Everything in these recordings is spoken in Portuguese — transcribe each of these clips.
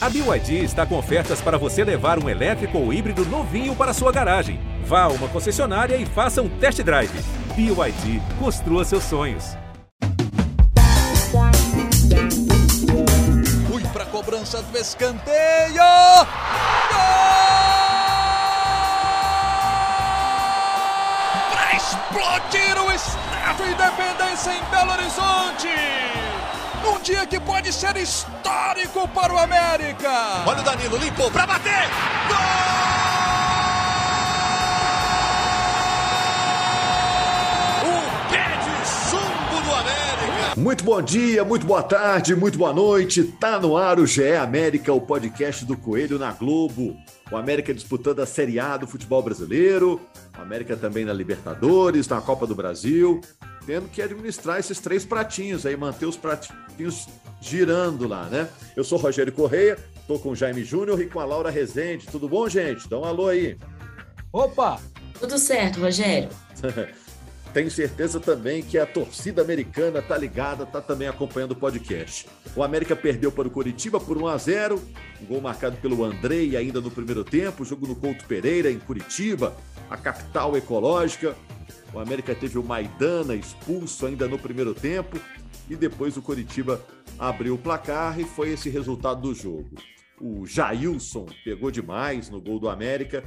A BYD está com ofertas para você levar um elétrico ou híbrido novinho para sua garagem. Vá a uma concessionária e faça um test drive. BYD, construa seus sonhos. Fui para a cobrança do escanteio. Para explodir o Estádio Independência em Belo Horizonte. Um dia que pode ser histórico para o América. Olha o Danilo, limpou para bater. Gol! O pé de chumbo do América. Muito bom dia, muito boa tarde, muito boa noite. Tá no ar o GE América, o podcast do Coelho na Globo. O América disputando a Série A do futebol brasileiro, o América também na Libertadores, na Copa do Brasil, tendo que administrar esses três pratinhos aí, manter os pratinhos girando lá, né? Eu sou Rogério Correia, tô com o Jaime Júnior e com a Laura Rezende. Tudo bom, gente? Dá um alô aí. Opa! Tudo certo, Rogério. Tenho certeza também que a torcida americana tá ligada, tá também acompanhando o podcast. O América perdeu para o Curitiba por 1 a 0, um gol marcado pelo Andrei ainda no primeiro tempo, jogo no Couto Pereira em Curitiba, a capital ecológica. O América teve o Maidana expulso ainda no primeiro tempo e depois o Curitiba abriu o placar e foi esse resultado do jogo. O Jailson pegou demais no gol do América,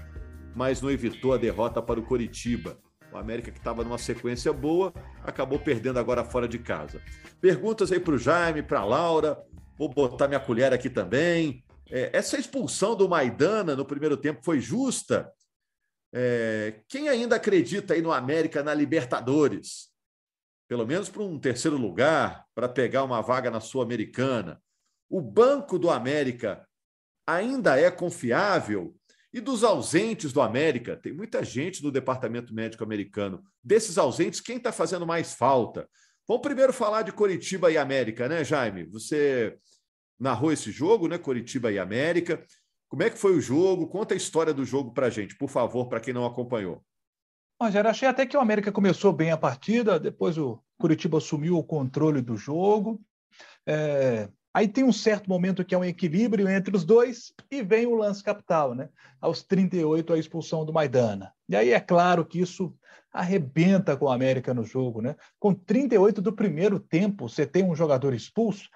mas não evitou a derrota para o Curitiba. O América, que estava numa sequência boa, acabou perdendo agora fora de casa. Perguntas aí para o Jaime, para a Laura. Vou botar minha colher aqui também. É, essa expulsão do Maidana no primeiro tempo foi justa? É, quem ainda acredita aí no América na Libertadores? Pelo menos para um terceiro lugar, para pegar uma vaga na Sul-Americana. O banco do América ainda é confiável? E dos ausentes do América, tem muita gente no departamento médico americano. Desses ausentes, quem está fazendo mais falta? Vamos primeiro falar de Coritiba e América, né, Jaime? Você narrou esse jogo, né? Coritiba e América. Como é que foi o jogo? Conta a história do jogo para a gente, por favor, para quem não acompanhou. Rogério, achei até que o América começou bem a partida, depois o Curitiba assumiu o controle do jogo. É... Aí tem um certo momento que é um equilíbrio entre os dois e vem o lance capital, né? Aos 38, a expulsão do Maidana. E aí é claro que isso arrebenta com o América no jogo, né? Com 38 do primeiro tempo, você tem um jogador expulso,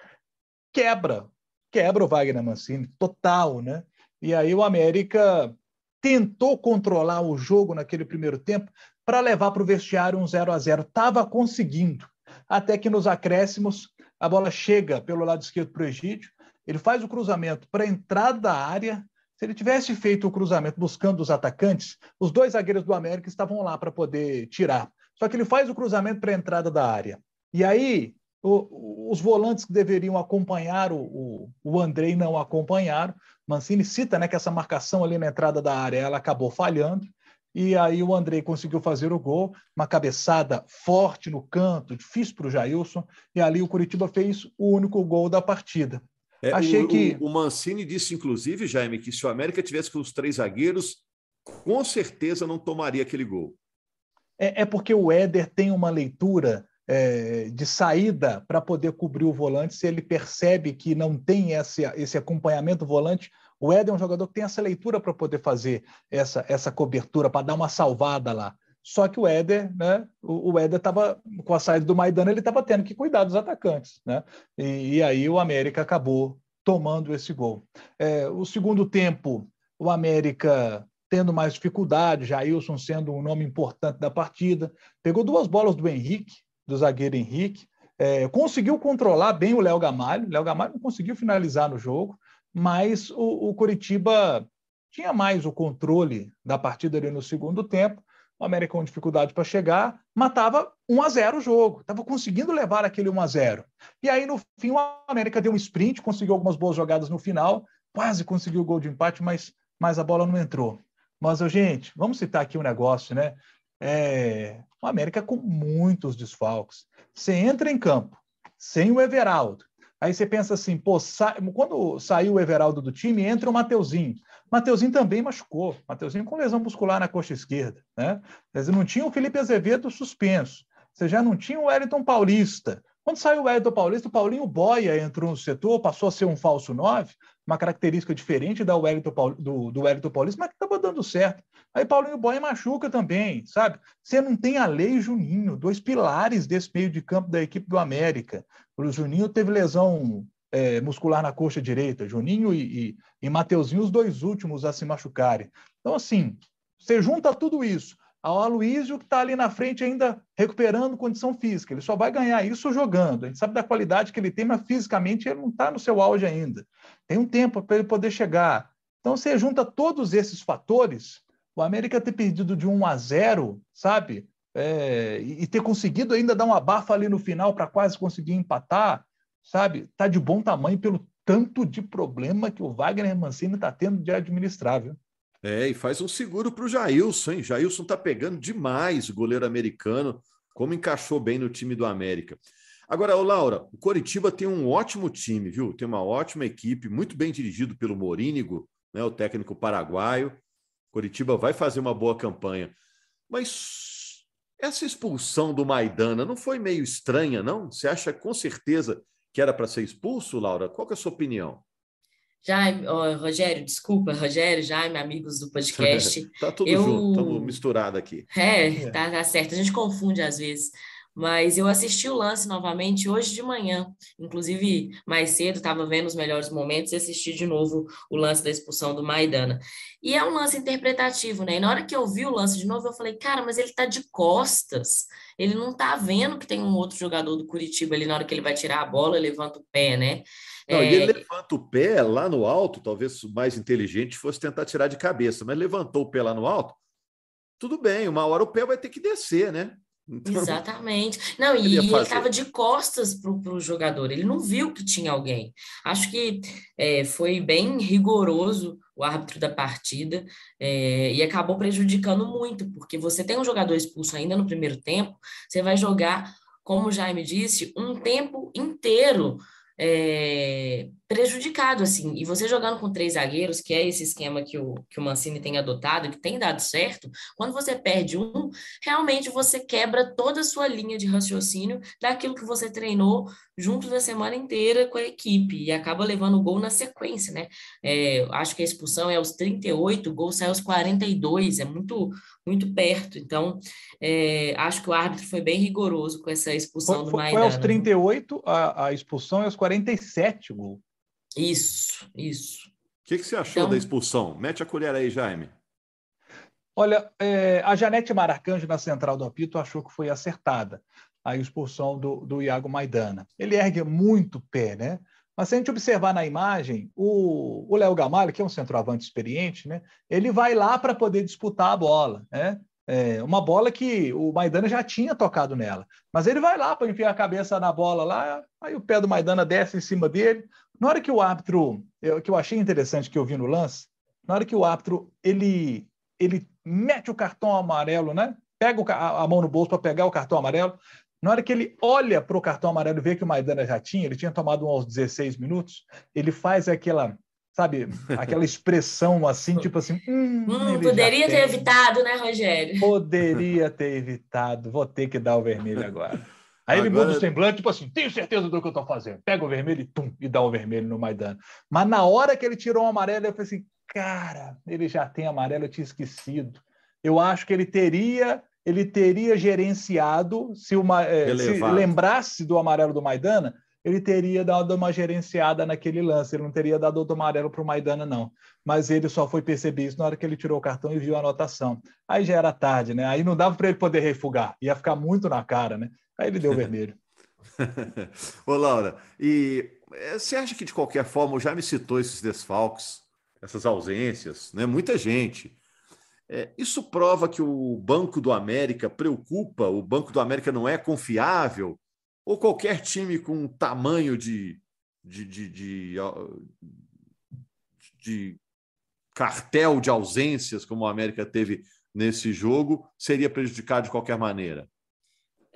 quebra, quebra o Wagner Mancini, total, né? E aí o América tentou controlar o jogo naquele primeiro tempo para levar para o vestiário um 0 a 0 Estava conseguindo. Até que nos acréscimos, a bola chega pelo lado esquerdo para o Egídio, ele faz o cruzamento para a entrada da área. Se ele tivesse feito o cruzamento buscando os atacantes, os dois zagueiros do América estavam lá para poder tirar. Só que ele faz o cruzamento para a entrada da área. E aí, o, os volantes que deveriam acompanhar o, o, o Andrei não acompanharam. Mancini cita né, que essa marcação ali na entrada da área ela acabou falhando. E aí o Andrei conseguiu fazer o gol, uma cabeçada forte no canto, difícil para o Jailson, e ali o Curitiba fez o único gol da partida. É, Achei o, que. O, o Mancini disse, inclusive, Jaime, que se o América tivesse com os três zagueiros, com certeza não tomaria aquele gol. É, é porque o Éder tem uma leitura é, de saída para poder cobrir o volante, se ele percebe que não tem esse, esse acompanhamento volante, o Éder é um jogador que tem essa leitura para poder fazer essa, essa cobertura, para dar uma salvada lá. Só que o Éder, né? O, o Éder estava, com a saída do Maidana, ele estava tendo que cuidar dos atacantes, né? E, e, aí o América acabou tomando esse gol. É, o segundo tempo, o América tendo mais dificuldade, Jailson sendo um nome importante da partida, pegou duas bolas do Henrique, do zagueiro Henrique. É, conseguiu controlar bem o Léo Gamalho. Léo Gamalho não conseguiu finalizar no jogo, mas o, o Curitiba tinha mais o controle da partida ali no segundo tempo. O América com dificuldade para chegar, matava 1 a 0 o jogo, estava conseguindo levar aquele 1 a 0. E aí no fim o América deu um sprint, conseguiu algumas boas jogadas no final, quase conseguiu o gol de empate, mas, mas a bola não entrou. Mas, gente, vamos citar aqui um negócio, né? É, o América com muitos desfalques. Você entra em campo sem o Everaldo. Aí você pensa assim, pô, sa... quando saiu o Everaldo do time, entra o Mateuzinho. Mateuzinho também machucou. Mateuzinho com lesão muscular na coxa esquerda. Né? Você não tinha o Felipe Azevedo suspenso. Você já não tinha o Wellington Paulista. Quando saiu o Wellington Paulista, o Paulinho Boia entrou no setor, passou a ser um falso 9, uma característica diferente da Wellington do, do Wellington Paulista, mas que estava dando certo. Aí Paulinho Boia machuca também, sabe? Você não tem a Lei Juninho, dois pilares desse meio de campo da equipe do América. O Juninho teve lesão é, muscular na coxa direita, Juninho e, e, e Mateuzinho, os dois últimos a se machucarem. Então, assim, você junta tudo isso ao Aloysio, que está ali na frente ainda recuperando condição física. Ele só vai ganhar isso jogando. A gente sabe da qualidade que ele tem, mas fisicamente ele não está no seu auge ainda. Tem um tempo para ele poder chegar. Então, você junta todos esses fatores, o América ter perdido de 1 a 0, sabe? É, e ter conseguido ainda dar uma bafa ali no final para quase conseguir empatar, sabe? Está de bom tamanho pelo tanto de problema que o Wagner Mancini está tendo de administrável. É, e faz um seguro para o Jailson, hein? Jailson tá pegando demais o goleiro americano, como encaixou bem no time do América. Agora, ô Laura, o Coritiba tem um ótimo time, viu? Tem uma ótima equipe, muito bem dirigido pelo Morínigo, né, o técnico paraguaio. Coritiba vai fazer uma boa campanha. Mas essa expulsão do Maidana não foi meio estranha, não? Você acha com certeza que era para ser expulso, Laura? Qual é a sua opinião? Jaime, oh, Rogério, desculpa, Rogério, Jaime, amigos do podcast. tá tudo eu... junto, estamos misturado aqui. É, tá, tá certo, a gente confunde às vezes. Mas eu assisti o lance novamente hoje de manhã, inclusive mais cedo, estava vendo os melhores momentos e assisti de novo o lance da expulsão do Maidana. E é um lance interpretativo, né? E na hora que eu vi o lance de novo, eu falei, cara, mas ele tá de costas. Ele não tá vendo que tem um outro jogador do Curitiba ali na hora que ele vai tirar a bola, levanta o pé, né? Não, é... e ele levanta o pé lá no alto, talvez o mais inteligente fosse tentar tirar de cabeça, mas levantou o pé lá no alto, tudo bem, uma hora o pé vai ter que descer, né? Então, Exatamente. Não, e ele estava de costas para o jogador, ele não viu que tinha alguém. Acho que é, foi bem rigoroso o árbitro da partida é, e acabou prejudicando muito, porque você tem um jogador expulso ainda no primeiro tempo, você vai jogar, como o Jaime disse, um tempo inteiro é, prejudicado, assim. E você jogando com três zagueiros, que é esse esquema que o, que o Mancini tem adotado, que tem dado certo, quando você perde um, realmente você quebra toda a sua linha de raciocínio daquilo que você treinou junto da semana inteira com a equipe e acaba levando o gol na sequência, né? É, acho que a expulsão é aos 38, o gol sai aos 42, é muito, muito perto. Então, é, acho que o árbitro foi bem rigoroso com essa expulsão foi, do Maidana. Foi aos 38 a, a expulsão e aos 47 o gol. Isso, isso. O que, que você achou então... da expulsão? Mete a colher aí, Jaime. Olha, é, a Janete Maracanjo, na central do apito, achou que foi acertada a expulsão do, do Iago Maidana. Ele ergue muito pé, né? Mas se a gente observar na imagem, o Léo Gamalho, que é um centroavante experiente, né? ele vai lá para poder disputar a bola. Né? É uma bola que o Maidana já tinha tocado nela. Mas ele vai lá para enfiar a cabeça na bola lá, aí o pé do Maidana desce em cima dele, na hora que o árbitro, eu, que eu achei interessante que eu vi no lance, na hora que o árbitro ele, ele mete o cartão amarelo, né? Pega o, a, a mão no bolso para pegar o cartão amarelo. Na hora que ele olha para o cartão amarelo e vê que o Maidana já tinha, ele tinha tomado um aos 16 minutos, ele faz aquela, sabe, aquela expressão assim, tipo assim. Hum, hum poderia ter evitado, né, Rogério? Poderia ter evitado. Vou ter que dar o vermelho agora. Aí Agora... ele muda o semblante, tipo assim, tenho certeza do que eu estou fazendo. Pega o vermelho e tum, e dá o vermelho no Maidana. Mas na hora que ele tirou o amarelo, eu falei assim, cara, ele já tem amarelo, eu tinha esquecido. Eu acho que ele teria, ele teria gerenciado, se, uma, é, se lembrasse do amarelo do Maidana, ele teria dado uma gerenciada naquele lance, ele não teria dado outro amarelo para o Maidana, não. Mas ele só foi perceber isso na hora que ele tirou o cartão e viu a anotação. Aí já era tarde, né? Aí não dava para ele poder refugar, ia ficar muito na cara, né? Aí ele deu vermelho. Ô, Laura, e eh, você acha que de qualquer forma, já me citou esses desfalques, essas ausências, né? Muita gente. É, isso prova que o Banco do América preocupa, o Banco do América não é confiável? Ou qualquer time com tamanho de, de, de, de, de cartel de ausências, como o América teve nesse jogo, seria prejudicado de qualquer maneira?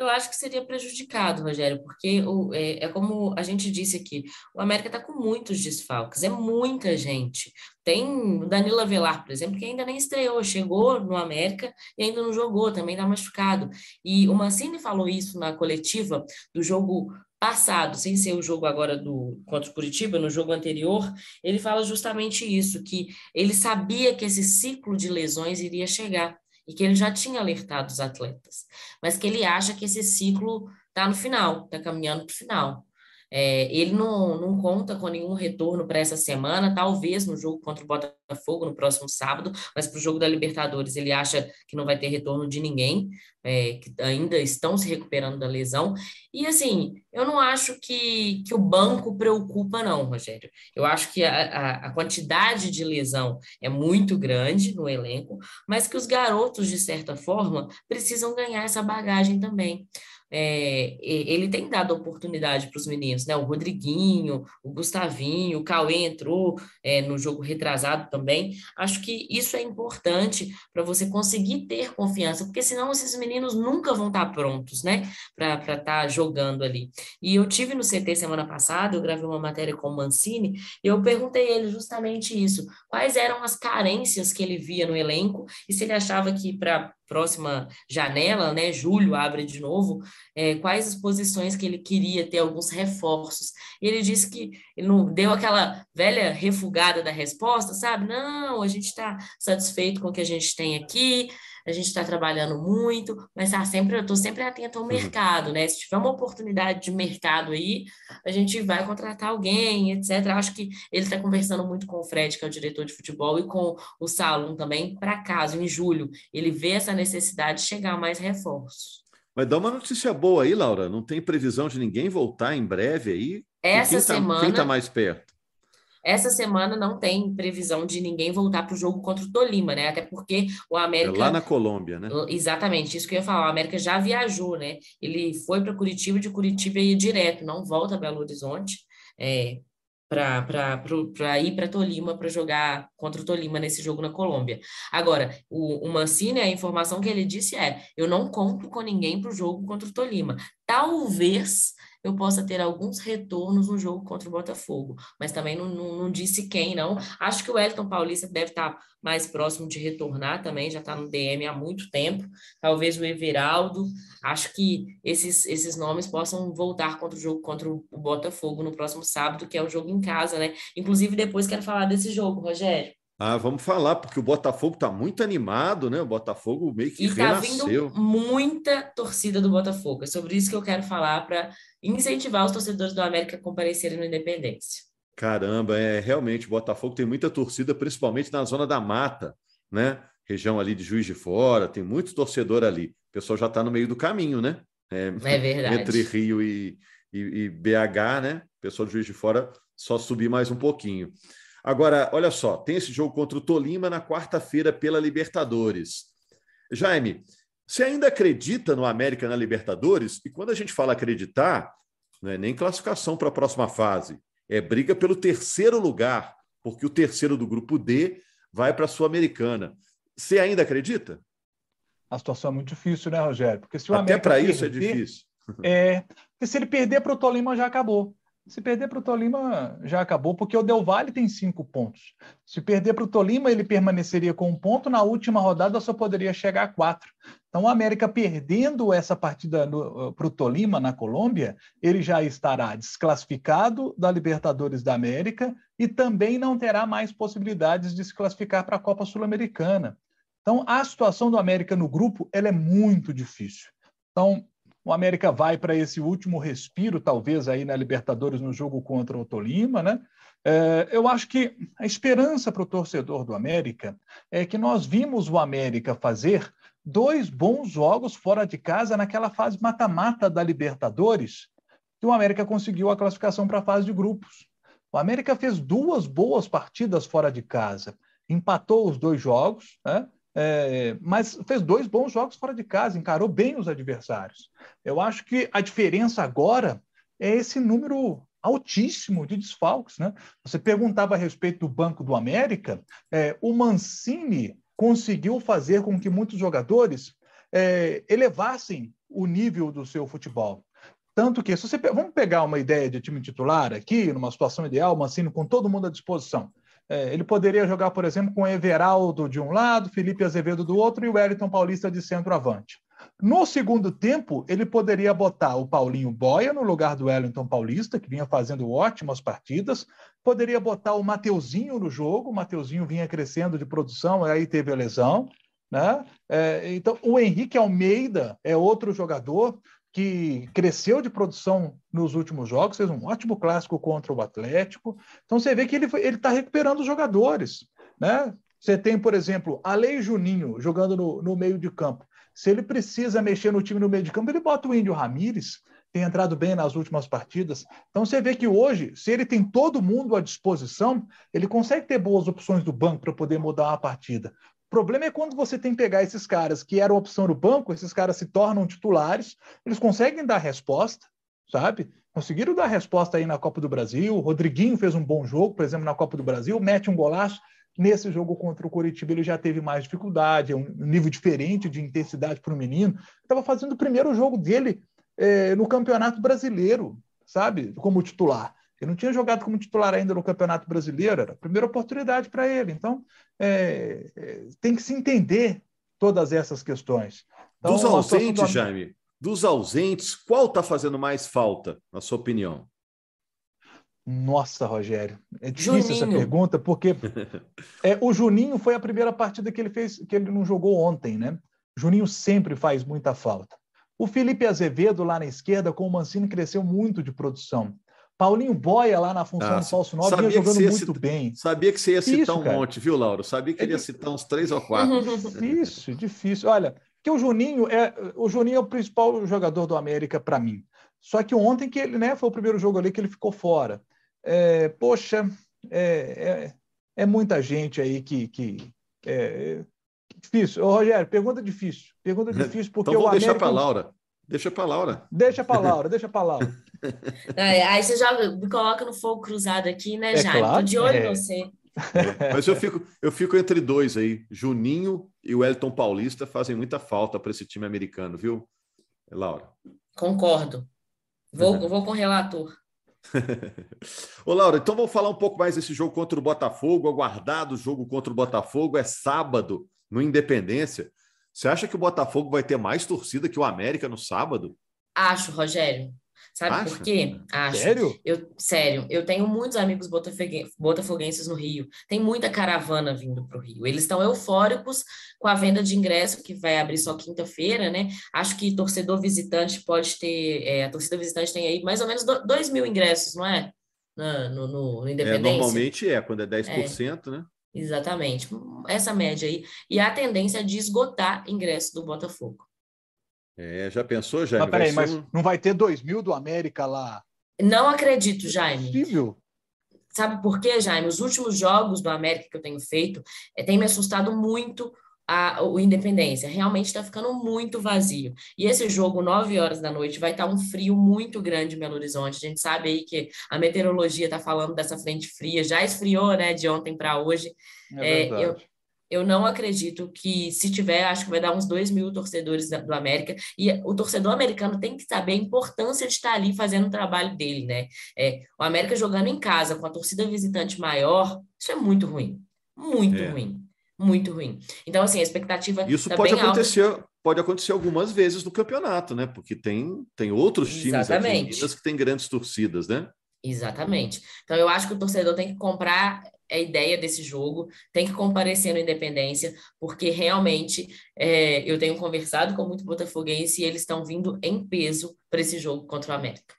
Eu acho que seria prejudicado, Rogério, porque o, é, é, como a gente disse aqui, o América está com muitos desfalques, é muita gente. Tem o Danilo Avelar, por exemplo, que ainda nem estreou, chegou no América e ainda não jogou, também está machucado. E o Mancini falou isso na coletiva do jogo passado, sem ser o jogo agora do contra o Curitiba, no jogo anterior, ele fala justamente isso, que ele sabia que esse ciclo de lesões iria chegar e que ele já tinha alertado os atletas, mas que ele acha que esse ciclo está no final, está caminhando para o final. É, ele não, não conta com nenhum retorno para essa semana, talvez no jogo contra o Botafogo no próximo sábado, mas para o jogo da Libertadores ele acha que não vai ter retorno de ninguém, é, que ainda estão se recuperando da lesão. E assim, eu não acho que, que o banco preocupa, não, Rogério. Eu acho que a, a, a quantidade de lesão é muito grande no elenco, mas que os garotos, de certa forma, precisam ganhar essa bagagem também é, ele tem dado oportunidade para os meninos, né? O Rodriguinho, o Gustavinho, o Cauê entrou é, no jogo retrasado também. Acho que isso é importante para você conseguir ter confiança, porque senão esses meninos nunca vão estar tá prontos, né? Para estar tá jogando ali. E eu tive no CT semana passada, eu gravei uma matéria com o Mancini, e eu perguntei a ele justamente isso: quais eram as carências que ele via no elenco e se ele achava que para próxima janela, né, julho abre de novo, é, quais as posições que ele queria ter alguns reforços. Ele disse que ele não deu aquela velha refugada da resposta, sabe? Não, a gente está satisfeito com o que a gente tem aqui, a gente está trabalhando muito, mas tá sempre, eu estou sempre atento ao uhum. mercado, né? Se tiver uma oportunidade de mercado aí, a gente vai contratar alguém, etc. Acho que ele está conversando muito com o Fred, que é o diretor de futebol, e com o Salum também, para caso, em julho, ele vê essa necessidade de chegar mais reforços. Mas dá uma notícia boa aí, Laura. Não tem previsão de ninguém voltar em breve aí? Essa quem tá, semana. Quem está mais perto? Essa semana não tem previsão de ninguém voltar para o jogo contra o Tolima, né? Até porque o América. É lá na Colômbia, né? Exatamente, isso que eu ia falar. O América já viajou, né? Ele foi para Curitiba, de Curitiba ia direto, não volta a Belo Horizonte. É, para ir para Tolima para jogar contra o Tolima nesse jogo na Colômbia. Agora, o, o Mancini, a informação que ele disse é: eu não conto com ninguém para o jogo contra o Tolima. Talvez eu possa ter alguns retornos no jogo contra o Botafogo, mas também não, não, não disse quem, não. Acho que o Elton Paulista deve estar mais próximo de retornar também, já está no DM há muito tempo. Talvez o Everaldo. Acho que esses, esses nomes possam voltar contra o jogo contra o Botafogo no próximo sábado, que é o jogo em casa, né? Inclusive, depois quero falar desse jogo, Rogério. Ah, vamos falar, porque o Botafogo está muito animado, né? O Botafogo meio que e tá renasceu. vindo muita torcida do Botafogo. É sobre isso que eu quero falar para incentivar os torcedores do América a comparecerem no Independência. Caramba, é realmente o Botafogo tem muita torcida, principalmente na zona da mata, né? Região ali de Juiz de Fora, tem muito torcedor ali. O pessoal já está no meio do caminho, né? É, é verdade. Entre Rio e, e, e BH, né? O pessoal de Juiz de Fora só subir mais um pouquinho. Agora, olha só, tem esse jogo contra o Tolima na quarta-feira pela Libertadores. Jaime, você ainda acredita no América na Libertadores? E quando a gente fala acreditar, não é nem classificação para a próxima fase, é briga pelo terceiro lugar, porque o terceiro do grupo D vai para a Sul-Americana. Você ainda acredita? A situação é muito difícil, né, Rogério? Porque se o Até para isso é difícil. É, porque se ele perder para o Tolima já acabou. Se perder para o Tolima, já acabou, porque o Del Valle tem cinco pontos. Se perder para o Tolima, ele permaneceria com um ponto. Na última rodada, só poderia chegar a quatro. Então, o América perdendo essa partida para o Tolima, na Colômbia, ele já estará desclassificado da Libertadores da América e também não terá mais possibilidades de se classificar para a Copa Sul-Americana. Então, a situação do América no grupo ela é muito difícil. Então, o América vai para esse último respiro, talvez aí na Libertadores no jogo contra o Tolima, né? É, eu acho que a esperança para o torcedor do América é que nós vimos o América fazer dois bons jogos fora de casa naquela fase mata-mata da Libertadores, que o América conseguiu a classificação para a fase de grupos. O América fez duas boas partidas fora de casa, empatou os dois jogos, né? É, mas fez dois bons jogos fora de casa, encarou bem os adversários. Eu acho que a diferença agora é esse número altíssimo de desfalques. Né? Você perguntava a respeito do Banco do América, é, o Mancini conseguiu fazer com que muitos jogadores é, elevassem o nível do seu futebol. Tanto que, se você vamos pegar uma ideia de time titular aqui, numa situação ideal, Mancini com todo mundo à disposição. É, ele poderia jogar, por exemplo, com Everaldo de um lado, Felipe Azevedo do outro e o Wellington Paulista de centroavante. No segundo tempo, ele poderia botar o Paulinho Boia no lugar do Wellington Paulista, que vinha fazendo ótimas partidas, poderia botar o Mateuzinho no jogo, o Mateuzinho vinha crescendo de produção, aí teve a lesão. Né? É, então, o Henrique Almeida é outro jogador que cresceu de produção nos últimos jogos, fez um ótimo clássico contra o Atlético. Então, você vê que ele está recuperando os jogadores. Né? Você tem, por exemplo, Alei Juninho jogando no, no meio de campo. Se ele precisa mexer no time no meio de campo, ele bota o Índio Ramírez, tem entrado bem nas últimas partidas. Então você vê que hoje, se ele tem todo mundo à disposição, ele consegue ter boas opções do banco para poder mudar a partida. Problema é quando você tem que pegar esses caras que eram opção do banco, esses caras se tornam titulares, eles conseguem dar resposta, sabe? Conseguiram dar resposta aí na Copa do Brasil. O Rodriguinho fez um bom jogo, por exemplo, na Copa do Brasil, mete um golaço. Nesse jogo contra o Coritiba, ele já teve mais dificuldade, é um nível diferente de intensidade para o menino. Estava fazendo o primeiro jogo dele é, no Campeonato Brasileiro, sabe? Como titular. Ele não tinha jogado como titular ainda no Campeonato Brasileiro, era a primeira oportunidade para ele. Então, é, é, tem que se entender todas essas questões. Então, dos ausentes, do... Jaime, dos ausentes, qual está fazendo mais falta, na sua opinião? Nossa, Rogério, é difícil Juninho. essa pergunta, porque é, o Juninho foi a primeira partida que ele fez, que ele não jogou ontem, né? Juninho sempre faz muita falta. O Felipe Azevedo, lá na esquerda, com o Mancini, cresceu muito de produção. Paulinho Boia, lá na função ah, do falso 9, vinha jogando muito cita... bem. Sabia que você ia citar um cara. monte, viu, Lauro? Sabia que ele ia citar uns três ou quatro. Difícil, difícil. Olha, que o Juninho é o Juninho é o principal jogador do América para mim. Só que ontem que ele, né, foi o primeiro jogo ali que ele ficou fora é, poxa, é, é, é, muita gente aí que. que é, difícil. Ô, Rogério, pergunta difícil. Pergunta difícil porque então, vamos o deixar para Laura. Deixa para Laura. Deixa para Laura, deixa para Laura. É, aí você já me coloca no fogo cruzado aqui, né, é? Claro, Tô de olho em é. você. É, mas eu fico, eu fico entre dois aí. Juninho e o Elton Paulista fazem muita falta para esse time americano, viu, Laura? Concordo. Vou, uhum. vou com o relator. Ô, Laura, então vamos falar um pouco mais desse jogo contra o Botafogo. Aguardado o jogo contra o Botafogo é sábado, no Independência. Você acha que o Botafogo vai ter mais torcida que o América no sábado? Acho, Rogério. Sabe Acha? por quê? Acho. Sério? Eu, sério, eu tenho muitos amigos botafoguenses no Rio. Tem muita caravana vindo para o Rio. Eles estão eufóricos com a venda de ingresso, que vai abrir só quinta-feira, né? Acho que torcedor visitante pode ter. É, a torcida visitante tem aí mais ou menos 2 mil ingressos, não é? No, no, no é, Independência. É, normalmente é, quando é 10%, é. né? Exatamente, essa média aí. E a tendência é de esgotar ingresso do Botafogo. É, já pensou, Jaime? Mas peraí, mas um... não vai ter 2 mil do América lá? Não acredito, Jaime. É possível. Sabe por quê, Jaime? Os últimos jogos do América que eu tenho feito é, tem me assustado muito a, o Independência. Realmente está ficando muito vazio. E esse jogo, 9 horas da noite, vai estar tá um frio muito grande em Belo Horizonte. A gente sabe aí que a meteorologia está falando dessa frente fria, já esfriou, né, de ontem para hoje. É, é eu, eu não acredito que, se tiver, acho que vai dar uns 2 mil torcedores do América. E o torcedor americano tem que saber a importância de estar ali fazendo o trabalho dele, né? É, o América jogando em casa com a torcida visitante maior, isso é muito ruim. Muito é. ruim. Muito ruim. Então, assim, a expectativa. Isso tá pode acontecer. Alta. Pode acontecer algumas vezes no campeonato, né? Porque tem, tem outros times aqui em Minas que têm grandes torcidas, né? Exatamente. Então, eu acho que o torcedor tem que comprar a ideia desse jogo, tem que comparecer no Independência, porque realmente é, eu tenho conversado com muito botafoguense e eles estão vindo em peso para esse jogo contra o América.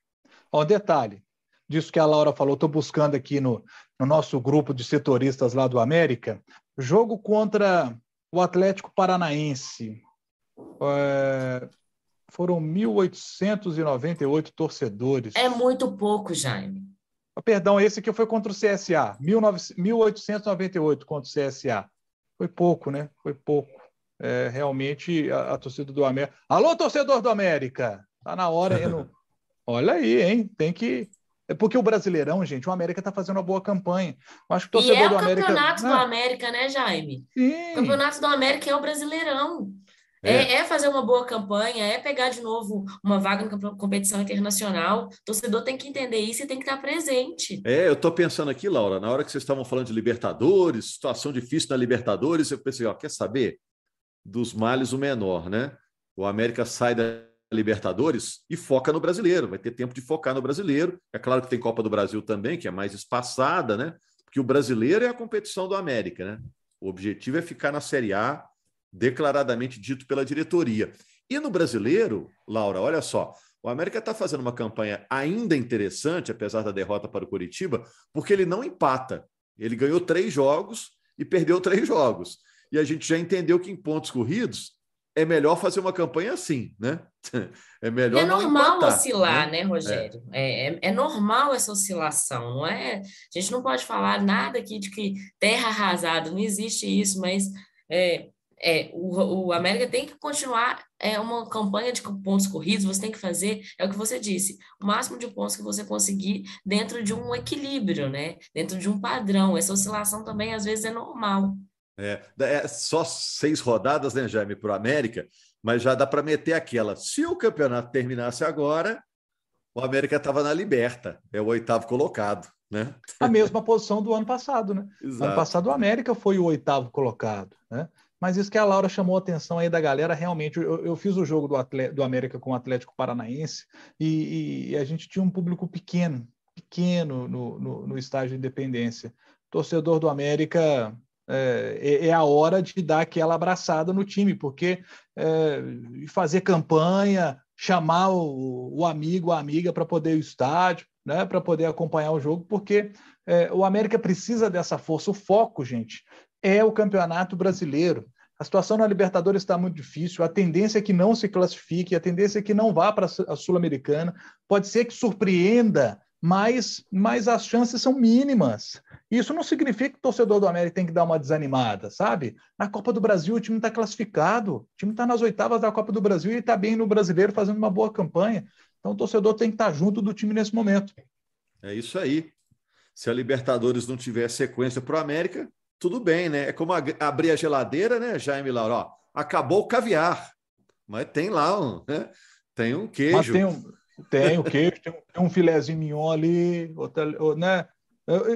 Ó, detalhe, disso que a Laura falou, estou buscando aqui no, no nosso grupo de setoristas lá do América, jogo contra o Atlético Paranaense. É, foram 1.898 torcedores. É muito pouco, Jaime. Perdão, esse aqui foi contra o CSA, 1898 contra o CSA. Foi pouco, né? Foi pouco. É, realmente, a, a, torcida do América. Alô, torcedor do América! Tá na hora. Não... Olha aí, hein? Tem que. É porque o Brasileirão, gente, o América tá fazendo uma boa campanha. Eu acho que o torcedor e é do América. o campeonato do América, né, Jaime? Sim. O campeonato do América é o Brasileirão. É. é. É, fazer uma boa campanha, é pegar de novo uma vaga na competição internacional. O torcedor tem que entender isso e tem que estar presente. É, eu estou pensando aqui, Laura, na hora que vocês estavam falando de Libertadores, situação difícil na Libertadores, eu pensei, ó, quer saber? Dos males o menor, né? o América sai da Libertadores e foca no brasileiro, vai ter tempo de focar no brasileiro. É claro que tem Copa do Brasil também, que é mais espaçada, né? Porque o brasileiro é a competição do América, né? O objetivo é ficar na Série A, declaradamente dito pela diretoria. E no brasileiro, Laura, olha só, o América está fazendo uma campanha ainda interessante, apesar da derrota para o Curitiba, porque ele não empata. Ele ganhou três jogos e perdeu três jogos. E a gente já entendeu que em pontos corridos é melhor fazer uma campanha assim, né? É melhor. é normal empatar, oscilar, né, né Rogério? É. É, é. normal essa oscilação, não é? A gente não pode falar nada aqui de que terra arrasada, não existe isso, mas é, é, o, o América tem que continuar é uma campanha de pontos corridos, você tem que fazer, é o que você disse, o máximo de pontos que você conseguir dentro de um equilíbrio, né? Dentro de um padrão. Essa oscilação também às vezes é normal. É, é só seis rodadas, né, Jaime, para o América, mas já dá para meter aquela. Se o campeonato terminasse agora, o América estava na liberta, é o oitavo colocado. Né? A mesma posição do ano passado, né? Exato. Ano passado o América foi o oitavo colocado, né? Mas isso que a Laura chamou a atenção aí da galera, realmente, eu, eu fiz o jogo do, Atlético, do América com o Atlético Paranaense e, e, a gente tinha um público pequeno, pequeno no, no, no estágio de independência. Torcedor do América é, é, é, a hora de dar aquela abraçada no time, porque é, fazer campanha, chamar o, o amigo, a amiga para poder ir ao estádio, né, para poder acompanhar o jogo, porque é, o América precisa dessa força. O foco, gente, é o campeonato brasileiro. A situação na Libertadores está muito difícil, a tendência é que não se classifique, a tendência é que não vá para a Sul-Americana. Pode ser que surpreenda mas, mas as chances são mínimas. Isso não significa que o torcedor do América tem que dar uma desanimada, sabe? Na Copa do Brasil, o time está classificado, o time está nas oitavas da Copa do Brasil e está bem no brasileiro, fazendo uma boa campanha. Então, o torcedor tem que estar tá junto do time nesse momento. É isso aí. Se a Libertadores não tiver sequência para o América, tudo bem, né? É como abrir a geladeira, né, Jaime Laura? Ó, acabou o caviar, mas tem lá um, né? tem um queijo. Mas tem um tem o queijo, tem um, filézinho mignon ali, outra, né?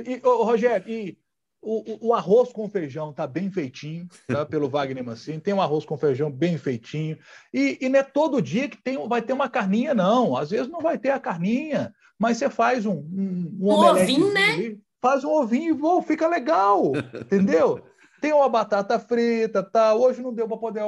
E, oh, Rogério, e o, o, arroz com feijão tá bem feitinho, tá? pelo Wagner Mancini, tem um arroz com feijão bem feitinho, e, e não é todo dia que tem, vai ter uma carninha, não. Às vezes não vai ter a carninha, mas você faz um, um, um, um ovinho, né? Faz um ovinho e fica legal, entendeu? Tem uma batata frita, tá? Hoje não deu para poder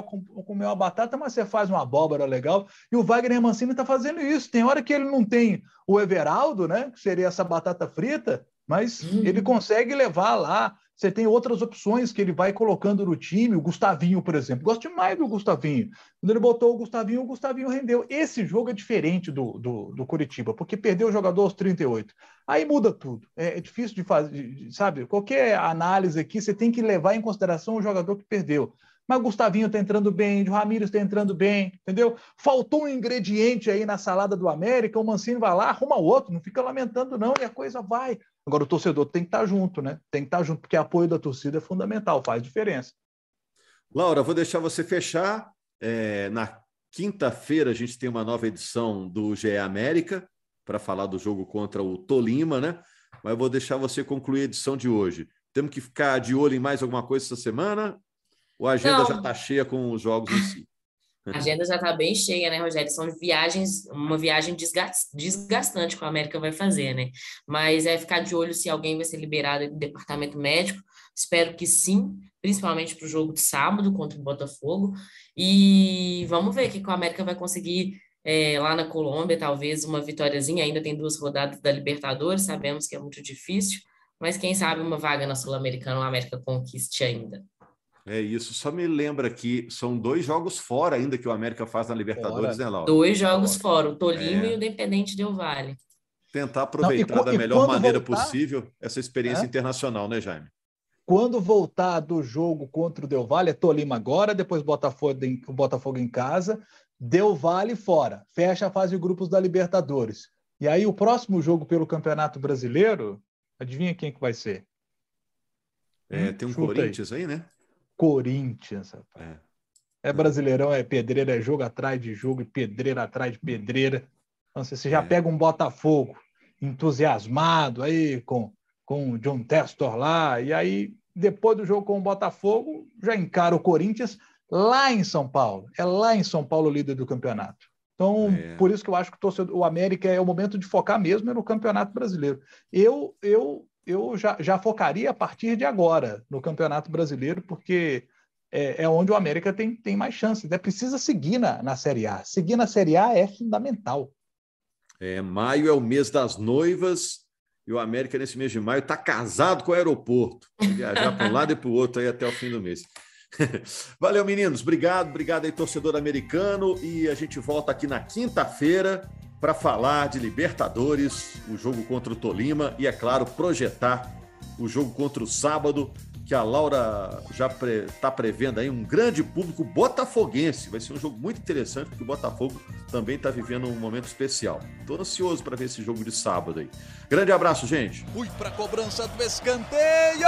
comer uma batata, mas você faz uma abóbora legal. E o Wagner Mancini está fazendo isso. Tem hora que ele não tem o Everaldo, né? Que seria essa batata frita, mas uhum. ele consegue levar lá você tem outras opções que ele vai colocando no time. O Gustavinho, por exemplo. Gosto demais do Gustavinho. Quando ele botou o Gustavinho, o Gustavinho rendeu. Esse jogo é diferente do, do, do Curitiba, porque perdeu o jogador aos 38. Aí muda tudo. É, é difícil de fazer, sabe? Qualquer análise aqui, você tem que levar em consideração o jogador que perdeu. Mas o Gustavinho está entrando bem, o Ramires está entrando bem, entendeu? Faltou um ingrediente aí na salada do América, o Mancini vai lá, arruma outro, não fica lamentando não, e a coisa vai. Agora o torcedor tem que estar junto, né? Tem que estar junto, porque apoio da torcida é fundamental, faz diferença. Laura, vou deixar você fechar. É, na quinta-feira a gente tem uma nova edição do GE América para falar do jogo contra o Tolima, né? Mas eu vou deixar você concluir a edição de hoje. Temos que ficar de olho em mais alguma coisa essa semana ou a agenda Não. já está cheia com os jogos em si? A agenda já está bem cheia, né, Rogério? São viagens, uma viagem desgastante que a América vai fazer, né? Mas é ficar de olho se alguém vai ser liberado do departamento médico. Espero que sim, principalmente para o jogo de sábado contra o Botafogo. E vamos ver o que a América vai conseguir é, lá na Colômbia, talvez uma vitóriazinha. Ainda tem duas rodadas da Libertadores, sabemos que é muito difícil, mas quem sabe uma vaga na Sul-Americana, a América conquiste ainda. É isso. Só me lembra que são dois jogos fora ainda que o América faz na Libertadores, fora. né, Laura? Dois jogos fora, fora o Tolima é. e o Independente Del Vale. Tentar aproveitar Não, e, da e melhor maneira voltar, possível essa experiência é? internacional, né, Jaime? Quando voltar do jogo contra o Del Valle, é Tolima agora, depois Botafogo em, Botafogo em casa, Del Valle fora, fecha a fase de grupos da Libertadores. E aí o próximo jogo pelo Campeonato Brasileiro, adivinha quem que vai ser? É, hum, tem um Corinthians aí, aí né? Corinthians, rapaz. É. é brasileirão, é pedreira, é jogo atrás de jogo, e pedreira atrás de pedreira. Então, você já é. pega um Botafogo entusiasmado aí com, com o John Testor lá, e aí, depois do jogo com o Botafogo, já encara o Corinthians, lá em São Paulo. É lá em São Paulo o líder do campeonato. Então, é. por isso que eu acho que o, torcedor, o América é o momento de focar mesmo no Campeonato Brasileiro. Eu, eu, eu já, já focaria a partir de agora no Campeonato Brasileiro, porque é, é onde o América tem, tem mais chances. É precisa seguir na, na Série A. Seguir na Série A é fundamental. É, maio é o mês das noivas e o América, nesse mês de maio, está casado com o aeroporto. Viajar para um lado e para o outro aí até o fim do mês. Valeu, meninos. Obrigado, obrigado aí, torcedor americano. E a gente volta aqui na quinta-feira para falar de Libertadores, o jogo contra o Tolima e, é claro, projetar o jogo contra o sábado que a Laura já está pre... Tá prevendo aí um grande público botafoguense. Vai ser um jogo muito interessante, porque o Botafogo também está vivendo um momento especial. Estou ansioso para ver esse jogo de sábado aí. Grande abraço, gente. Fui para a cobrança do escanteio.